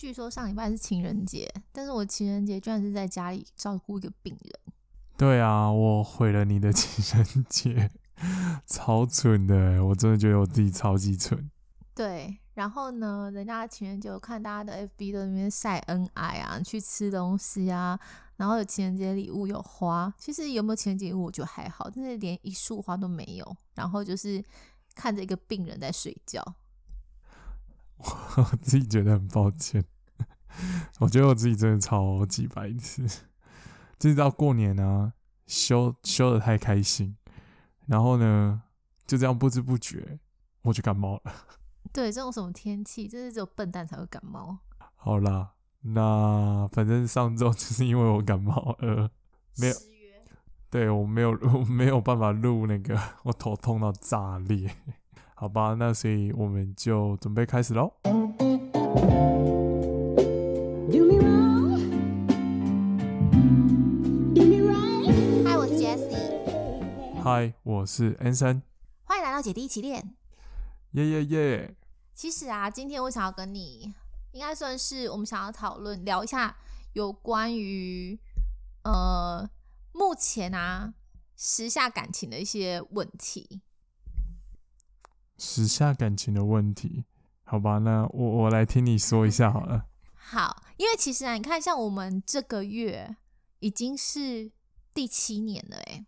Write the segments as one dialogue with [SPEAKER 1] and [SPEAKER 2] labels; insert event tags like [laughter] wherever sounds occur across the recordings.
[SPEAKER 1] 据说上礼拜是情人节，但是我情人节居然是在家里照顾一个病人。
[SPEAKER 2] 对啊，我毁了你的情人节，[laughs] 超蠢的，我真的觉得我自己超级蠢。
[SPEAKER 1] 对，然后呢，人家的情人节我看大家的 FB 都在那边晒恩爱啊，去吃东西啊，然后有情人节礼物有花，其实有没有情人节礼物我觉得还好，但是连一束花都没有，然后就是看着一个病人在睡觉。[laughs]
[SPEAKER 2] 我自己觉得很抱歉，我觉得我自己真的超级白痴，就是到过年啊，休休的太开心，然后呢，就这样不知不觉我就感冒了。[laughs]
[SPEAKER 1] 对，这种什么天气，真是只有笨蛋才会感冒。
[SPEAKER 2] 好啦，那反正上周 [laughs] 就是因为我感冒而没有，对我没有我没有办法录那个，我头痛到炸裂。好吧，那所以我们就准备开始喽。
[SPEAKER 1] 嗨，我是 Jessie。
[SPEAKER 2] 嗨，我是 Anson。
[SPEAKER 1] 欢迎来到姐弟一起练。
[SPEAKER 2] 耶耶耶！
[SPEAKER 1] 其实啊，今天我想要跟你，应该算是我们想要讨论聊一下有关于呃目前啊时下感情的一些问题。
[SPEAKER 2] 时下感情的问题，好吧，那我我来听你说一下好了。
[SPEAKER 1] 好，因为其实啊，你看，像我们这个月已经是第七年了，哎，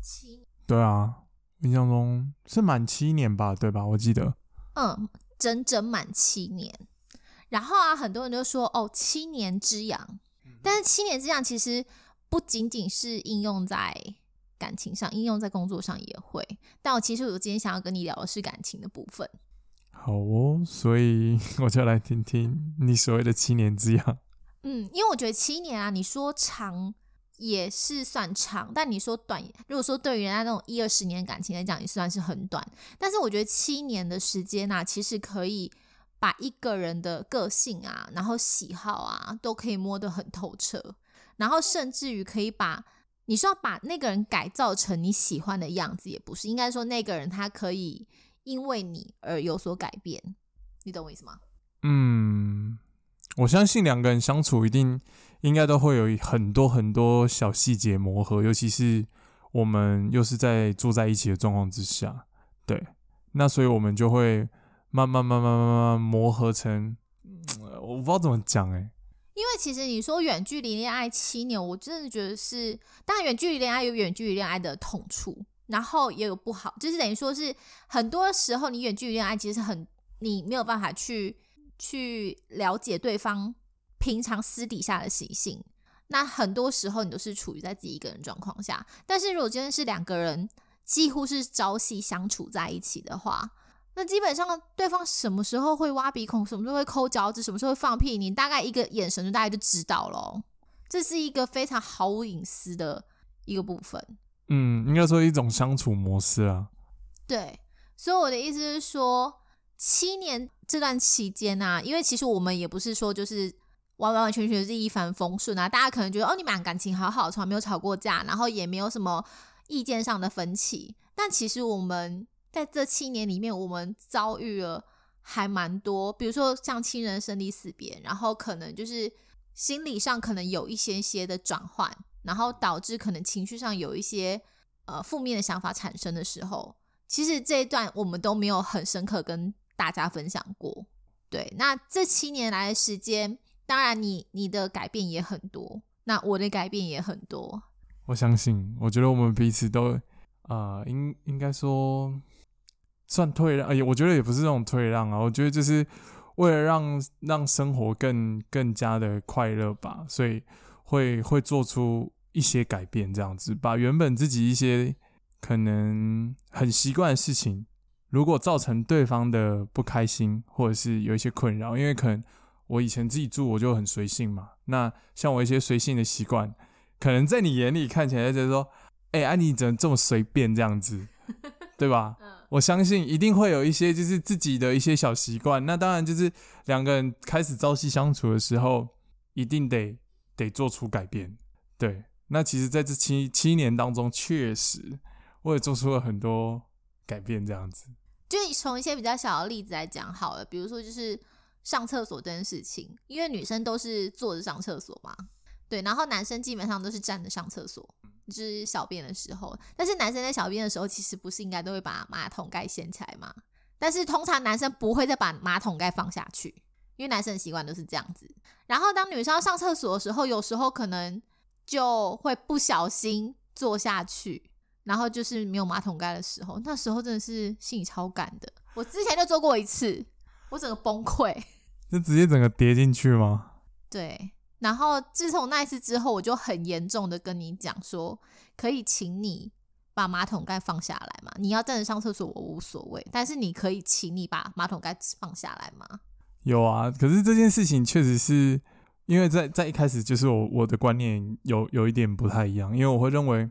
[SPEAKER 1] 七，
[SPEAKER 2] 对啊，印象中是满七年吧，对吧？我记得，
[SPEAKER 1] 嗯，整整满七年。然后啊，很多人都说，哦，七年之痒，但是七年之痒其实不仅仅是应用在。感情上应用在工作上也会，但我其实我今天想要跟你聊的是感情的部分。
[SPEAKER 2] 好哦，所以 [laughs] 我就来听听你所谓的七年之痒。
[SPEAKER 1] 嗯，因为我觉得七年啊，你说长也是算长，但你说短，如果说对于人家那种一二十年感情来讲，也算是很短。但是我觉得七年的时间啊，其实可以把一个人的个性啊，然后喜好啊，都可以摸得很透彻，然后甚至于可以把。你是要把那个人改造成你喜欢的样子，也不是应该说那个人他可以因为你而有所改变，你懂我意思吗？
[SPEAKER 2] 嗯，我相信两个人相处一定应该都会有很多很多小细节磨合，尤其是我们又是在住在一起的状况之下，对，那所以我们就会慢慢慢慢慢慢磨合成，我不知道怎么讲哎。
[SPEAKER 1] 其实你说远距离恋爱七年，我真的觉得是，当然远距离恋爱有远距离恋爱的痛处，然后也有不好，就是等于说是很多时候你远距离恋爱其实很你没有办法去去了解对方平常私底下的习性，那很多时候你都是处于在自己一个人状况下，但是如果真的是两个人几乎是朝夕相处在一起的话。那基本上，对方什么时候会挖鼻孔，什么时候会抠脚趾，什么时候会放屁，你大概一个眼神就大概就知道了。这是一个非常毫无隐私的一个部分。
[SPEAKER 2] 嗯，应该说一种相处模式啊。
[SPEAKER 1] 对，所以我的意思是说，七年这段期间啊，因为其实我们也不是说就是完完完全全是一帆风顺啊，大家可能觉得哦，你们俩感情好好，从来没有吵过架，然后也没有什么意见上的分歧，但其实我们。在这七年里面，我们遭遇了还蛮多，比如说像亲人生离死别，然后可能就是心理上可能有一些些的转换，然后导致可能情绪上有一些呃负面的想法产生的时候，其实这一段我们都没有很深刻跟大家分享过。对，那这七年来的时间，当然你你的改变也很多，那我的改变也很多。
[SPEAKER 2] 我相信，我觉得我们彼此都啊，应应该说。算退让，哎呀，我觉得也不是这种退让啊，我觉得就是为了让让生活更更加的快乐吧，所以会会做出一些改变，这样子把原本自己一些可能很习惯的事情，如果造成对方的不开心或者是有一些困扰，因为可能我以前自己住我就很随性嘛，那像我一些随性的习惯，可能在你眼里看起来就是说，哎，安妮怎么这么随便这样子，[laughs] 对吧？我相信一定会有一些就是自己的一些小习惯，那当然就是两个人开始朝夕相处的时候，一定得得做出改变。对，那其实在这七七年当中，确实我也做出了很多改变。这样子，
[SPEAKER 1] 就从一些比较小的例子来讲好了，比如说就是上厕所这件事情，因为女生都是坐着上厕所嘛，对，然后男生基本上都是站着上厕所，就是小便的时候。但是男生在小便的时候，其实不是应该都会把马桶盖掀起来吗？但是通常男生不会再把马桶盖放下去，因为男生的习惯都是这样子。然后当女生要上厕所的时候，有时候可能就会不小心坐下去，然后就是没有马桶盖的时候，那时候真的是心里超赶的。我之前就做过一次，我整个崩溃。[laughs]
[SPEAKER 2] 就直接整个跌进去吗？
[SPEAKER 1] 对。然后自从那一次之后，我就很严重的跟你讲说，可以请你。把马桶盖放下来嘛？你要站着上厕所，我无所谓。但是你可以请你把马桶盖放下来吗？
[SPEAKER 2] 有啊，可是这件事情确实是因为在在一开始就是我我的观念有有一点不太一样，因为我会认为，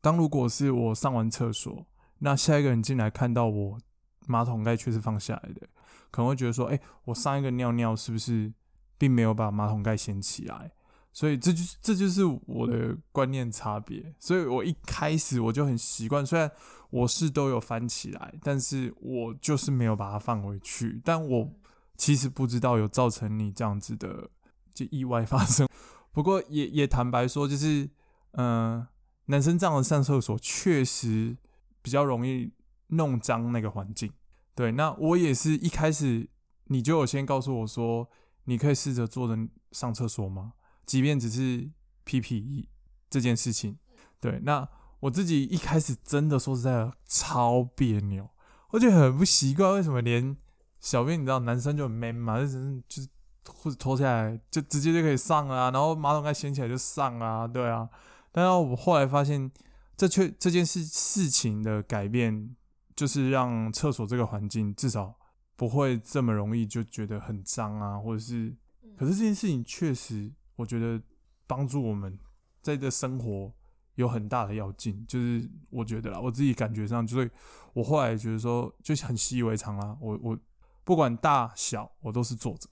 [SPEAKER 2] 当如果是我上完厕所，那下一个人进来看到我马桶盖却是放下来的，可能会觉得说，哎，我上一个尿尿是不是并没有把马桶盖掀起来？所以这就这就是我的观念差别，所以我一开始我就很习惯，虽然我是都有翻起来，但是我就是没有把它放回去。但我其实不知道有造成你这样子的就意外发生。[laughs] 不过也也坦白说，就是嗯，男生这样的上厕所确实比较容易弄脏那个环境。对，那我也是一开始你就有先告诉我说，你可以试着坐着上厕所吗？即便只是 PPE 这件事情，对，那我自己一开始真的说实在的超别扭，我觉得很不习惯，为什么连小便你知道男生就很 man 嘛，就是就是裤子脱下来就直接就可以上啊，然后马桶盖掀起来就上啊，对啊，但是我后来发现这却这件事事情的改变，就是让厕所这个环境至少不会这么容易就觉得很脏啊，或者是，可是这件事情确实。我觉得帮助我们在这生活有很大的要劲，就是我觉得啦，我自己感觉上，就是我后来觉得说，就很习以为常啦。我我不管大小，我都是坐着。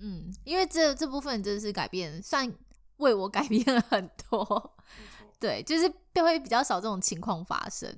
[SPEAKER 1] 嗯，因为这这部分真的是改变，算为我改变了很多。对，就是会比较少这种情况发生。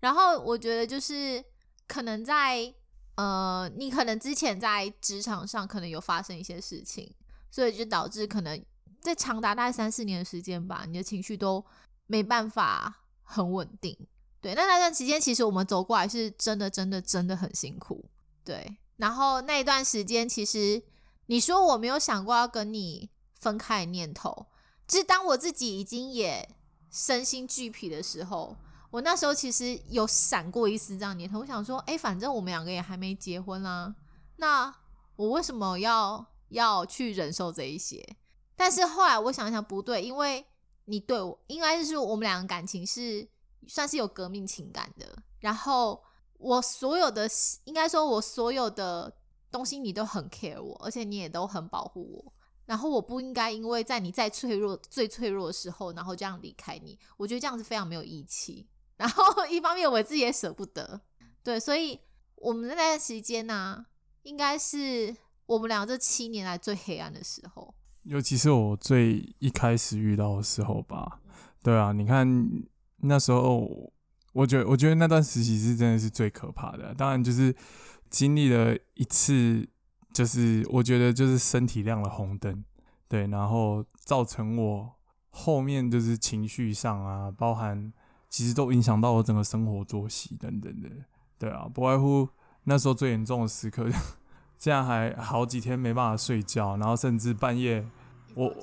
[SPEAKER 1] 然后我觉得就是可能在呃，你可能之前在职场上可能有发生一些事情。所以就导致可能在长达大概三四年的时间吧，你的情绪都没办法很稳定。对，那那段期间其实我们走过来是真的、真的、真的很辛苦。对，然后那一段时间其实你说我没有想过要跟你分开的念头，就是当我自己已经也身心俱疲的时候，我那时候其实有闪过一丝这样念头，我想说，哎，反正我们两个也还没结婚啦，那我为什么要？要去忍受这一些，但是后来我想想不对，因为你对我应该是我们两个感情是算是有革命情感的，然后我所有的应该说我所有的东西你都很 care 我，而且你也都很保护我，然后我不应该因为在你再脆弱、最脆弱的时候，然后这样离开你，我觉得这样是非常没有义气。然后 [laughs] 一方面我自己也舍不得，对，所以我们那段时间呢，应该是。我们俩这七年来最黑暗的时候，
[SPEAKER 2] 尤其是我最一开始遇到的时候吧。对啊，你看那时候，我觉得我觉得那段实习是真的是最可怕的。当然，就是经历了一次，就是我觉得就是身体亮了红灯，对，然后造成我后面就是情绪上啊，包含其实都影响到我整个生活作息等等的。对啊，不外乎那时候最严重的时刻。[laughs] 这样还好几天没办法睡觉，然后甚至半夜，我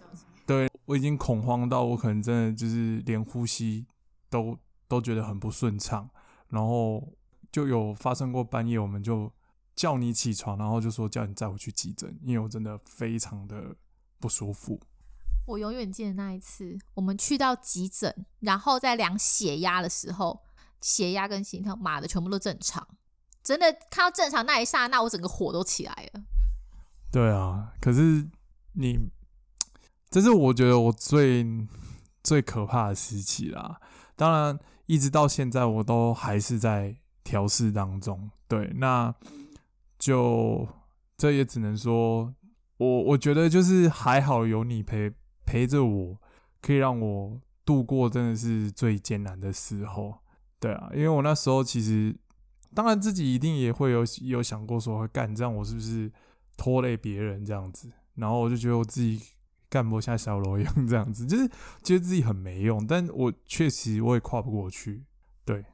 [SPEAKER 2] 对我已经恐慌到我可能真的就是连呼吸都都觉得很不顺畅，然后就有发生过半夜我们就叫你起床，然后就说叫你载我去急诊，因为我真的非常的不舒服。
[SPEAKER 1] 我永远记得那一次，我们去到急诊，然后在量血压的时候，血压跟心跳码的全部都正常。真的看到正常那一刹那，我整个火都起来了。
[SPEAKER 2] 对啊，可是你，这是我觉得我最最可怕的时期啦。当然，一直到现在，我都还是在调试当中。对，那就这也只能说，我我觉得就是还好有你陪陪着我，可以让我度过真的是最艰难的时候。对啊，因为我那时候其实。当然，自己一定也会有有想过说，干这样我是不是拖累别人这样子，然后我就觉得我自己干不下小楼一样 [laughs] 这样子，就是觉得自己很没用，但我确实我也跨不过去，对，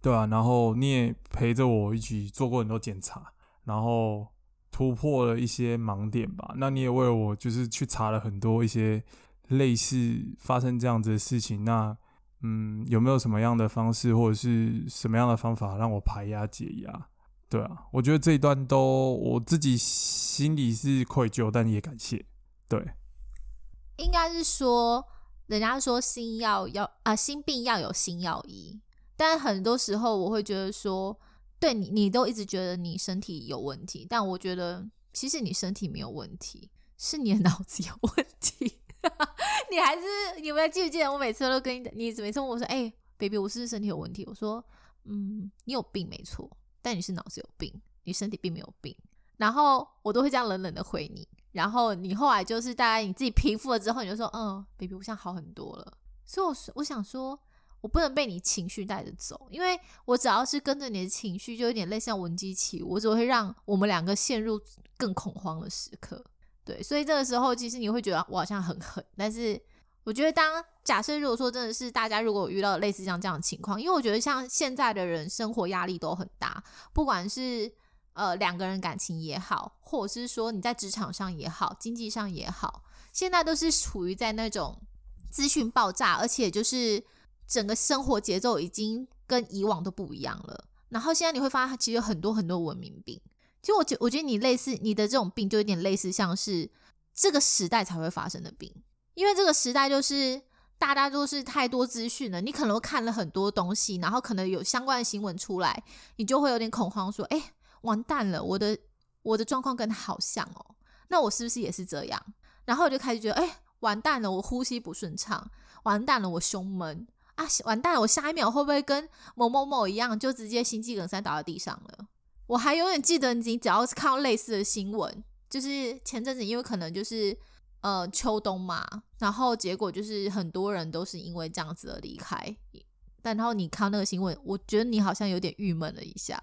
[SPEAKER 2] 对啊，然后你也陪着我一起做过很多检查，然后突破了一些盲点吧，那你也为我就是去查了很多一些类似发生这样子的事情，那嗯有没有什么样的方式或者是什么样的方法让我排压解压？对啊，我觉得这一段都我自己心里是愧疚，但也感谢。对，
[SPEAKER 1] 应该是说，人家说心药要啊，心病要有心药医。但很多时候我会觉得说，对你，你都一直觉得你身体有问题，但我觉得其实你身体没有问题，是你的脑子有问题。[laughs] 你还是你们记不记得我每次都跟你，你每次问我说，哎，baby，我是不是身体有问题？我说，嗯，你有病没错。但你是脑子有病，你身体并没有病，然后我都会这样冷冷的回你，然后你后来就是大概你自己平复了之后，你就说，嗯，baby，我现在好很多了。所以，我我想说，我不能被你情绪带着走，因为我只要是跟着你的情绪，就有点类似像文姬起，我只会让我们两个陷入更恐慌的时刻。对，所以这个时候，其实你会觉得我好像很狠，但是。我觉得，当假设如果说真的是大家如果遇到类似像这样的情况，因为我觉得像现在的人生活压力都很大，不管是呃两个人感情也好，或者是说你在职场上也好，经济上也好，现在都是处于在那种资讯爆炸，而且就是整个生活节奏已经跟以往都不一样了。然后现在你会发现，其实有很多很多文明病。就我觉我觉得你类似你的这种病，就有点类似像是这个时代才会发生的病。因为这个时代就是大家都是太多资讯了，你可能看了很多东西，然后可能有相关的新闻出来，你就会有点恐慌，说：“哎，完蛋了，我的我的状况跟他好像哦，那我是不是也是这样？”然后我就开始觉得：“哎，完蛋了，我呼吸不顺畅，完蛋了，我胸闷啊，完蛋，我下一秒会不会跟某某某一样，就直接心肌梗塞倒在地上了？”我还永远记得，你只要是看到类似的新闻，就是前阵子因为可能就是。呃，秋冬嘛，然后结果就是很多人都是因为这样子而离开。但然后你看那个新闻，我觉得你好像有点郁闷了一下。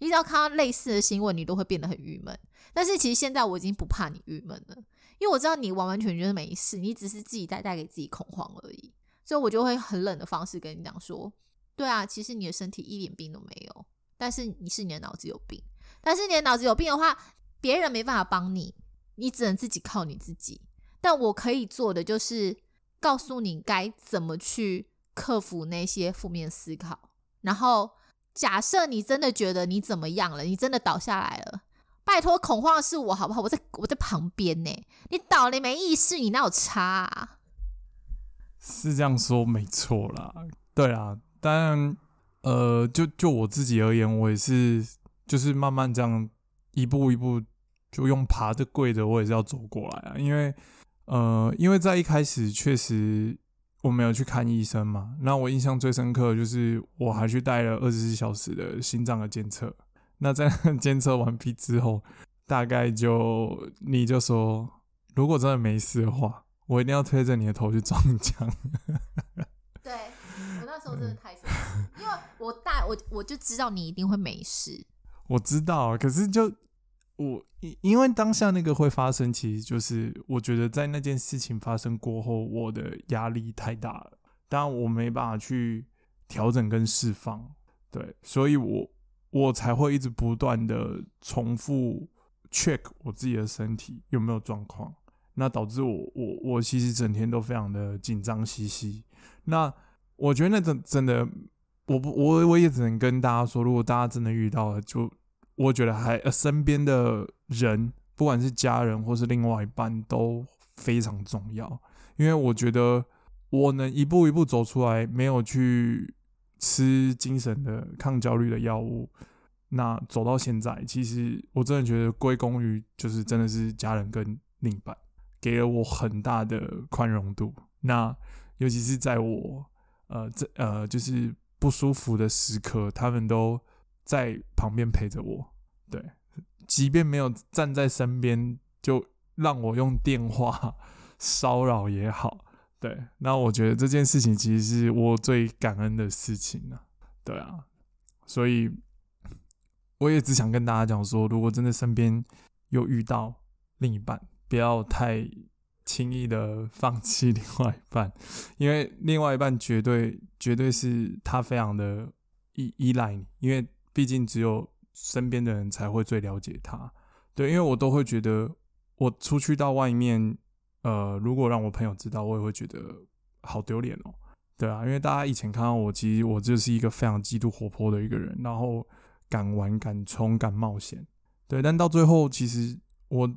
[SPEAKER 1] 你只要看到类似的新闻，你都会变得很郁闷。但是其实现在我已经不怕你郁闷了，因为我知道你完完全全没事，你只是自己在带给自己恐慌而已。所以我就会很冷的方式跟你讲说：对啊，其实你的身体一点病都没有，但是你是你的脑子有病。但是你的脑子有病的话，别人没办法帮你，你只能自己靠你自己。但我可以做的就是告诉你该怎么去克服那些负面思考。然后，假设你真的觉得你怎么样了，你真的倒下来了，拜托，恐慌的是我好不好？我在我在旁边呢。你倒了没意识，你那有差？啊？
[SPEAKER 2] 是这样说没错啦。对啊，当然，呃，就就我自己而言，我也是就是慢慢这样一步一步就用爬的跪的，我也是要走过来啊，因为。呃，因为在一开始确实我没有去看医生嘛，那我印象最深刻就是我还去带了二十四小时的心脏的监测。那在监测完毕之后，大概就你就说，如果真的没事的话，我一定要推着你的头去撞墙。[laughs]
[SPEAKER 1] 对我那时候真的太生气，因为我大我我就知道你一定会没事。
[SPEAKER 2] 我知道，可是就。我因因为当下那个会发生，其实就是我觉得在那件事情发生过后，我的压力太大了，当然我没办法去调整跟释放，对，所以我我才会一直不断的重复 check 我自己的身体有没有状况，那导致我我我其实整天都非常的紧张兮兮，那我觉得那真真的，我不我我也只能跟大家说，如果大家真的遇到了，就。我觉得还呃，身边的人，不管是家人或是另外一半，都非常重要。因为我觉得我能一步一步走出来，没有去吃精神的抗焦虑的药物，那走到现在，其实我真的觉得归功于就是真的是家人跟另一半给了我很大的宽容度。那尤其是在我呃这呃就是不舒服的时刻，他们都。在旁边陪着我，对，即便没有站在身边，就让我用电话 [laughs] 骚扰也好，对，那我觉得这件事情其实是我最感恩的事情呢，对啊，所以我也只想跟大家讲说，如果真的身边又遇到另一半，不要太轻易的放弃另外一半，[laughs] 因为另外一半绝对绝对是他非常的依依赖你，因为毕竟只有身边的人才会最了解他。对，因为我都会觉得我出去到外面，呃，如果让我朋友知道，我也会觉得好丢脸哦。对啊，因为大家以前看到我，其实我就是一个非常极度活泼的一个人，然后敢玩、敢冲、敢冒险。对，但到最后，其实我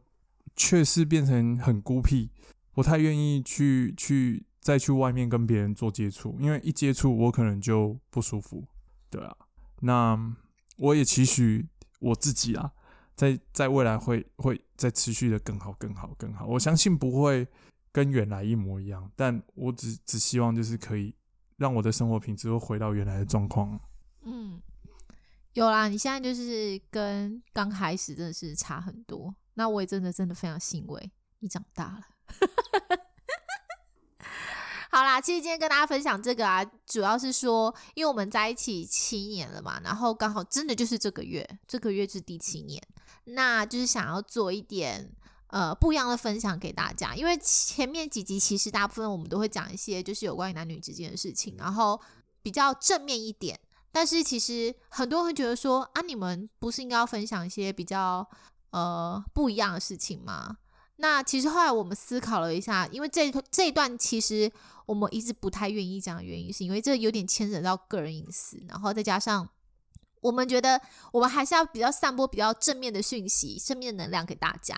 [SPEAKER 2] 却是变成很孤僻，不太愿意去去再去外面跟别人做接触，因为一接触我可能就不舒服。对啊，那我也期许我自己啊，在在未来会会再持续的更好、更好、更好。我相信不会。跟原来一模一样，但我只只希望就是可以让我的生活品质会回到原来的状况。
[SPEAKER 1] 嗯，有啦，你现在就是跟刚开始真的是差很多。那我也真的真的非常欣慰，你长大了。[laughs] 好啦，其实今天跟大家分享这个啊，主要是说，因为我们在一起七年了嘛，然后刚好真的就是这个月，这个月是第七年，那就是想要做一点。呃，不一样的分享给大家，因为前面几集其实大部分我们都会讲一些就是有关于男女之间的事情，然后比较正面一点。但是其实很多人会觉得说啊，你们不是应该要分享一些比较呃不一样的事情吗？那其实后来我们思考了一下，因为这这一段其实我们一直不太愿意讲的原因，是因为这有点牵扯到个人隐私，然后再加上我们觉得我们还是要比较散播比较正面的讯息、正面的能量给大家。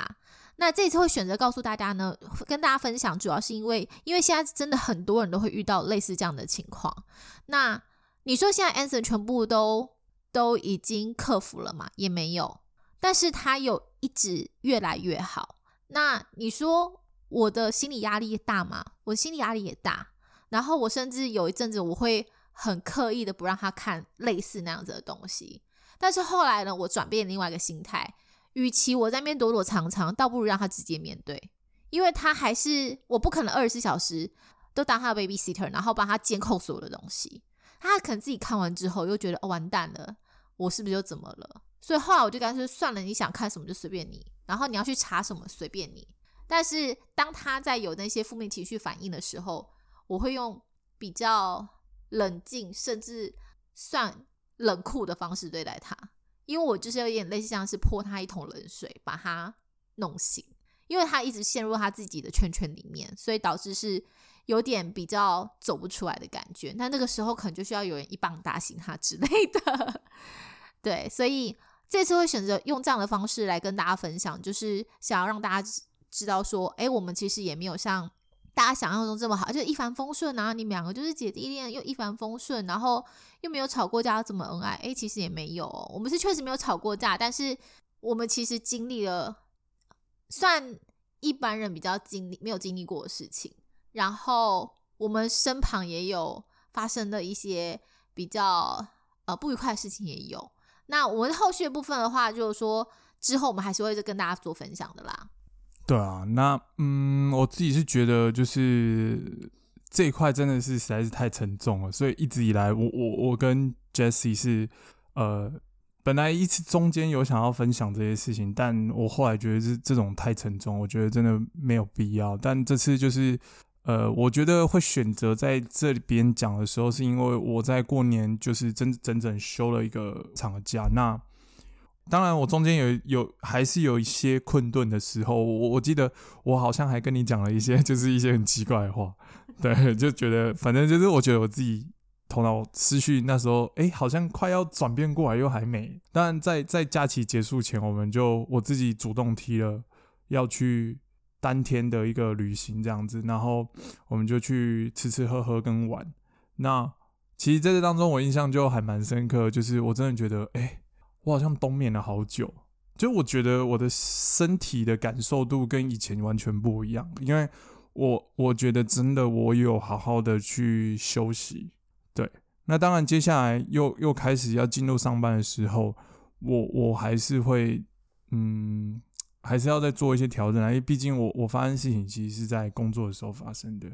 [SPEAKER 1] 那这次会选择告诉大家呢，跟大家分享，主要是因为，因为现在真的很多人都会遇到类似这样的情况。那你说现在 Anson 全部都都已经克服了嘛？也没有，但是他有一直越来越好。那你说我的心理压力大吗？我心理压力也大。然后我甚至有一阵子我会很刻意的不让他看类似那样子的东西。但是后来呢，我转变另外一个心态。与其我在那边躲躲藏藏，倒不如让他直接面对，因为他还是我不可能二十四小时都当他的 baby sitter，然后帮他监控所有的东西。他可能自己看完之后又觉得哦完蛋了，我是不是又怎么了？所以后来我就干脆算了，你想看什么就随便你，然后你要去查什么随便你。但是当他在有那些负面情绪反应的时候，我会用比较冷静甚至算冷酷的方式对待他。因为我就是有点类似像是泼他一桶冷水，把他弄醒，因为他一直陷入他自己的圈圈里面，所以导致是有点比较走不出来的感觉。那那个时候可能就需要有人一棒打醒他之类的。[laughs] 对，所以这次会选择用这样的方式来跟大家分享，就是想要让大家知道说，哎，我们其实也没有像。大家想象中这么好，就一帆风顺啊！你们两个就是姐弟恋，又一帆风顺，然后又没有吵过架，这么恩爱？诶，其实也没有，我们是确实没有吵过架，但是我们其实经历了算一般人比较经历没有经历过的事情，然后我们身旁也有发生的一些比较呃不愉快的事情也有。那我们后续的部分的话，就是说之后我们还是会跟大家做分享的啦。
[SPEAKER 2] 对啊，那嗯，我自己是觉得就是这一块真的是实在是太沉重了，所以一直以来，我我我跟 Jesse 是呃，本来一次中间有想要分享这些事情，但我后来觉得这这种太沉重，我觉得真的没有必要。但这次就是呃，我觉得会选择在这里边讲的时候，是因为我在过年就是真整整休了一个长假，那。当然，我中间有有还是有一些困顿的时候。我我记得我好像还跟你讲了一些，[laughs] 就是一些很奇怪的话。对，就觉得反正就是我觉得我自己头脑思绪那时候，哎，好像快要转变过来，又还没。当然，在在假期结束前，我们就我自己主动提了要去三天的一个旅行这样子，然后我们就去吃吃喝喝跟玩。那其实在这当中，我印象就还蛮深刻，就是我真的觉得，哎。我好像冬眠了好久，就我觉得我的身体的感受度跟以前完全不一样，因为我我觉得真的我有好好的去休息，对，那当然接下来又又开始要进入上班的时候，我我还是会嗯，还是要再做一些调整啊，因为毕竟我我发生事情其实是在工作的时候发生的，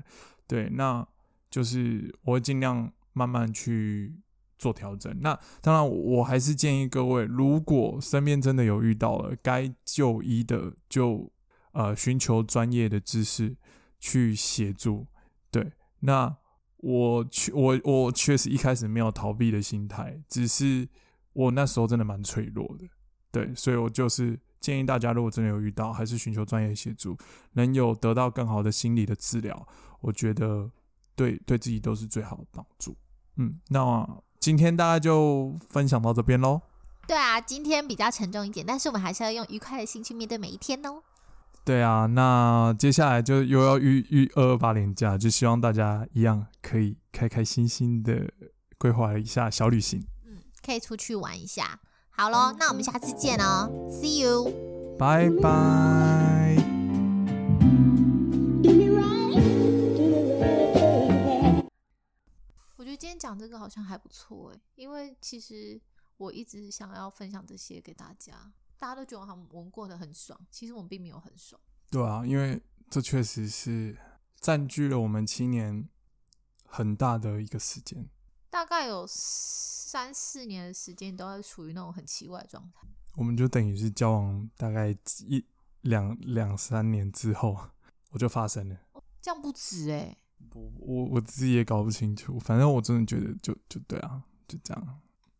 [SPEAKER 2] 对，那就是我会尽量慢慢去。做调整。那当然，我还是建议各位，如果身边真的有遇到了该就医的，就呃寻求专业的知识去协助。对，那我确我我确实一开始没有逃避的心态，只是我那时候真的蛮脆弱的。对，所以我就是建议大家，如果真的有遇到，还是寻求专业协助，能有得到更好的心理的治疗，我觉得对对自己都是最好的帮助。嗯，那今天大家就分享到这边喽。
[SPEAKER 1] 对啊，今天比较沉重一点，但是我们还是要用愉快的心去面对每一天哦。
[SPEAKER 2] 对啊，那接下来就又要预预二二八年假，就希望大家一样可以开开心心的规划一下小旅行。
[SPEAKER 1] 嗯，可以出去玩一下。好喽，那我们下次见哦，See you，
[SPEAKER 2] 拜拜。
[SPEAKER 1] 我觉得今天讲这个好像还不错诶，因为其实我一直想要分享这些给大家，大家都觉得好像我们过得很爽，其实我们并没有很爽。
[SPEAKER 2] 对啊，因为这确实是占据了我们七年很大的一个时间，
[SPEAKER 1] 大概有。三四年的时间都是处于那种很奇怪的状态，
[SPEAKER 2] 我们就等于是交往大概一两两三年之后，我就发生了，
[SPEAKER 1] 这样不止哎，
[SPEAKER 2] 我我我自己也搞不清楚，反正我真的觉得就就对啊，就这样。